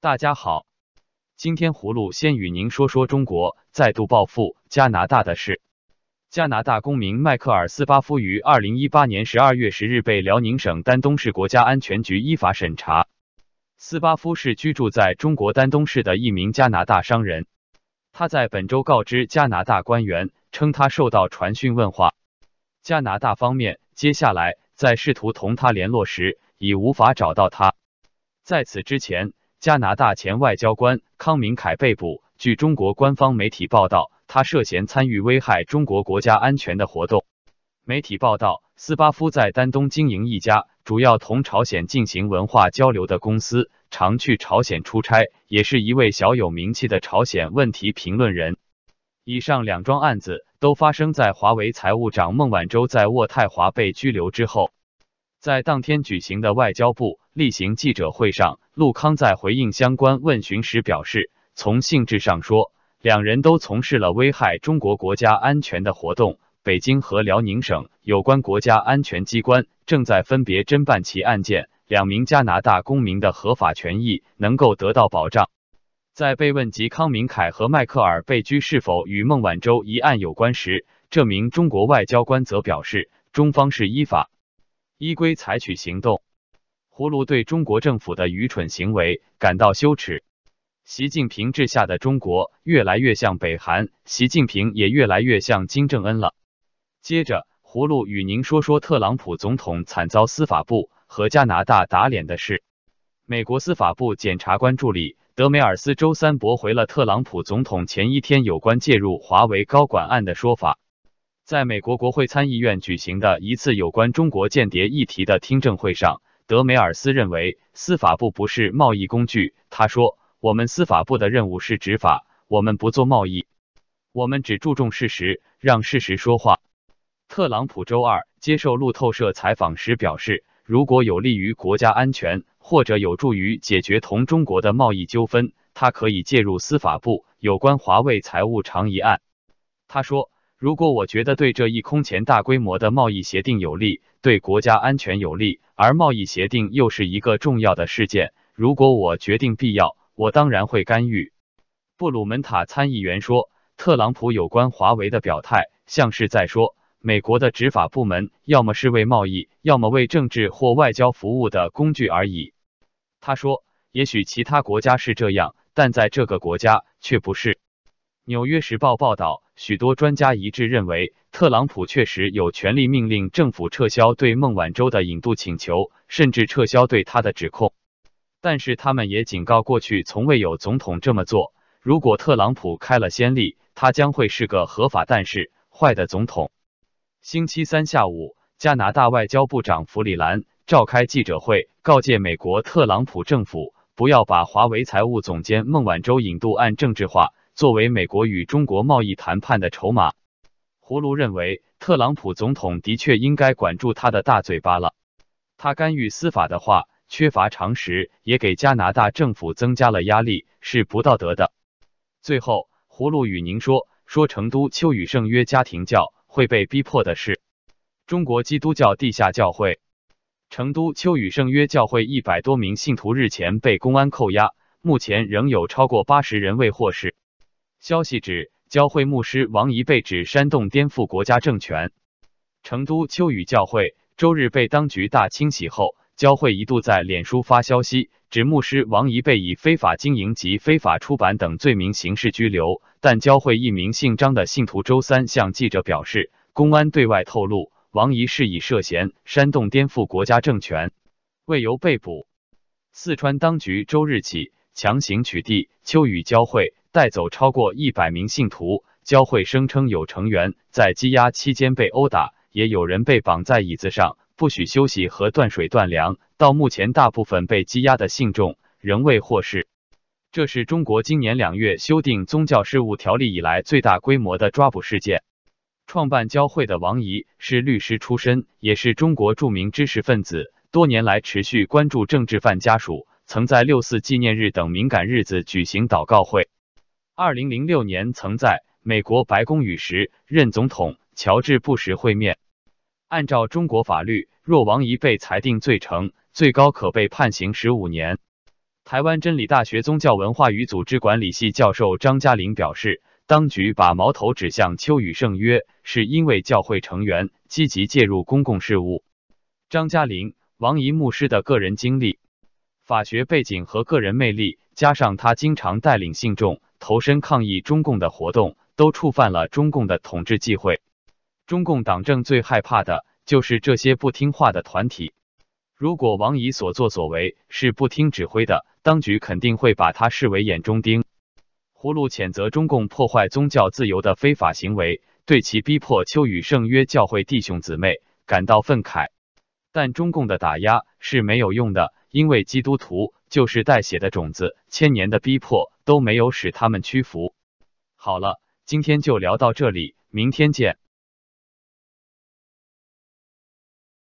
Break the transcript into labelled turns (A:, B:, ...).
A: 大家好，今天葫芦先与您说说中国再度报复加拿大的事。加拿大公民迈克尔·斯巴夫于二零一八年十二月十日被辽宁省丹东市国家安全局依法审查。斯巴夫是居住在中国丹东市的一名加拿大商人。他在本周告知加拿大官员，称他受到传讯问话。加拿大方面接下来在试图同他联络时，已无法找到他。在此之前。加拿大前外交官康明凯被捕。据中国官方媒体报道，他涉嫌参与危害中国国家安全的活动。媒体报道，斯巴夫在丹东经营一家主要同朝鲜进行文化交流的公司，常去朝鲜出差，也是一位小有名气的朝鲜问题评论人。以上两桩案子都发生在华为财务长孟晚舟在渥太华被拘留之后。在当天举行的外交部例行记者会上，陆康在回应相关问询时表示，从性质上说，两人都从事了危害中国国家安全的活动。北京和辽宁省有关国家安全机关正在分别侦办其案件，两名加拿大公民的合法权益能够得到保障。在被问及康明凯和迈克尔被拘是否与孟晚舟一案有关时，这名中国外交官则表示，中方是依法。依规采取行动，葫芦对中国政府的愚蠢行为感到羞耻。习近平治下的中国越来越像北韩，习近平也越来越像金正恩了。接着，葫芦与您说说特朗普总统惨遭司法部和加拿大打脸的事。美国司法部检察官助理德梅尔斯周三驳回了特朗普总统前一天有关介入华为高管案的说法。在美国国会参议院举行的一次有关中国间谍议题的听证会上，德梅尔斯认为司法部不是贸易工具。他说：“我们司法部的任务是执法，我们不做贸易，我们只注重事实，让事实说话。”特朗普周二接受路透社采访时表示：“如果有利于国家安全，或者有助于解决同中国的贸易纠纷，他可以介入司法部有关华为财务长疑案。”他说。如果我觉得对这一空前大规模的贸易协定有利，对国家安全有利，而贸易协定又是一个重要的事件，如果我决定必要，我当然会干预。布鲁门塔参议员说，特朗普有关华为的表态，像是在说，美国的执法部门要么是为贸易，要么为政治或外交服务的工具而已。他说，也许其他国家是这样，但在这个国家却不是。纽约时报报道，许多专家一致认为，特朗普确实有权利命令政府撤销对孟晚舟的引渡请求，甚至撤销对他的指控。但是，他们也警告，过去从未有总统这么做。如果特朗普开了先例，他将会是个合法但是坏的总统。星期三下午，加拿大外交部长弗里兰召开记者会，告诫美国特朗普政府不要把华为财务总监孟晚舟引渡案政治化。作为美国与中国贸易谈判的筹码，葫芦认为特朗普总统的确应该管住他的大嘴巴了。他干预司法的话，缺乏常识，也给加拿大政府增加了压力，是不道德的。最后，葫芦与您说说成都秋雨圣约家庭教会被逼迫的事。中国基督教地下教会成都秋雨圣约教会一百多名信徒日前被公安扣押，目前仍有超过八十人未获释。消息指，教会牧师王仪被指煽动颠覆国家政权。成都秋雨教会周日被当局大清洗后，教会一度在脸书发消息，指牧师王仪被以非法经营及非法出版等罪名刑事拘留。但教会一名姓张的信徒周三向记者表示，公安对外透露，王仪是以涉嫌煽动颠覆国家政权为由被捕。四川当局周日起强行取缔秋雨教会。带走超过一百名信徒，教会声称有成员在羁押期间被殴打，也有人被绑在椅子上，不许休息和断水断粮。到目前，大部分被羁押的信众仍未获释。这是中国今年两月修订宗教事务条例以来最大规模的抓捕事件。创办教会的王仪是律师出身，也是中国著名知识分子，多年来持续关注政治犯家属，曾在六四纪念日等敏感日子举行祷告会。二零零六年，曾在美国白宫与时任总统乔治·布什会面。按照中国法律，若王仪被裁定罪成，最高可被判刑十五年。台湾真理大学宗教文化与组织管理系教授张嘉玲表示，当局把矛头指向秋雨圣约，是因为教会成员积极介入公共事务。张嘉玲、王怡牧师的个人经历、法学背景和个人魅力，加上他经常带领信众投身抗议中共的活动，都触犯了中共的统治忌讳。中共党政最害怕的就是这些不听话的团体。如果王怡所作所为是不听指挥的，当局肯定会把他视为眼中钉。葫芦谴责中共破坏宗教自由的非法行为，对其逼迫秋雨圣约教会弟兄姊妹感到愤慨。但中共的打压是没有用的，因为基督徒就是带血的种子，千年的逼迫都没有使他们屈服。好了，今天就聊到这里，明天见。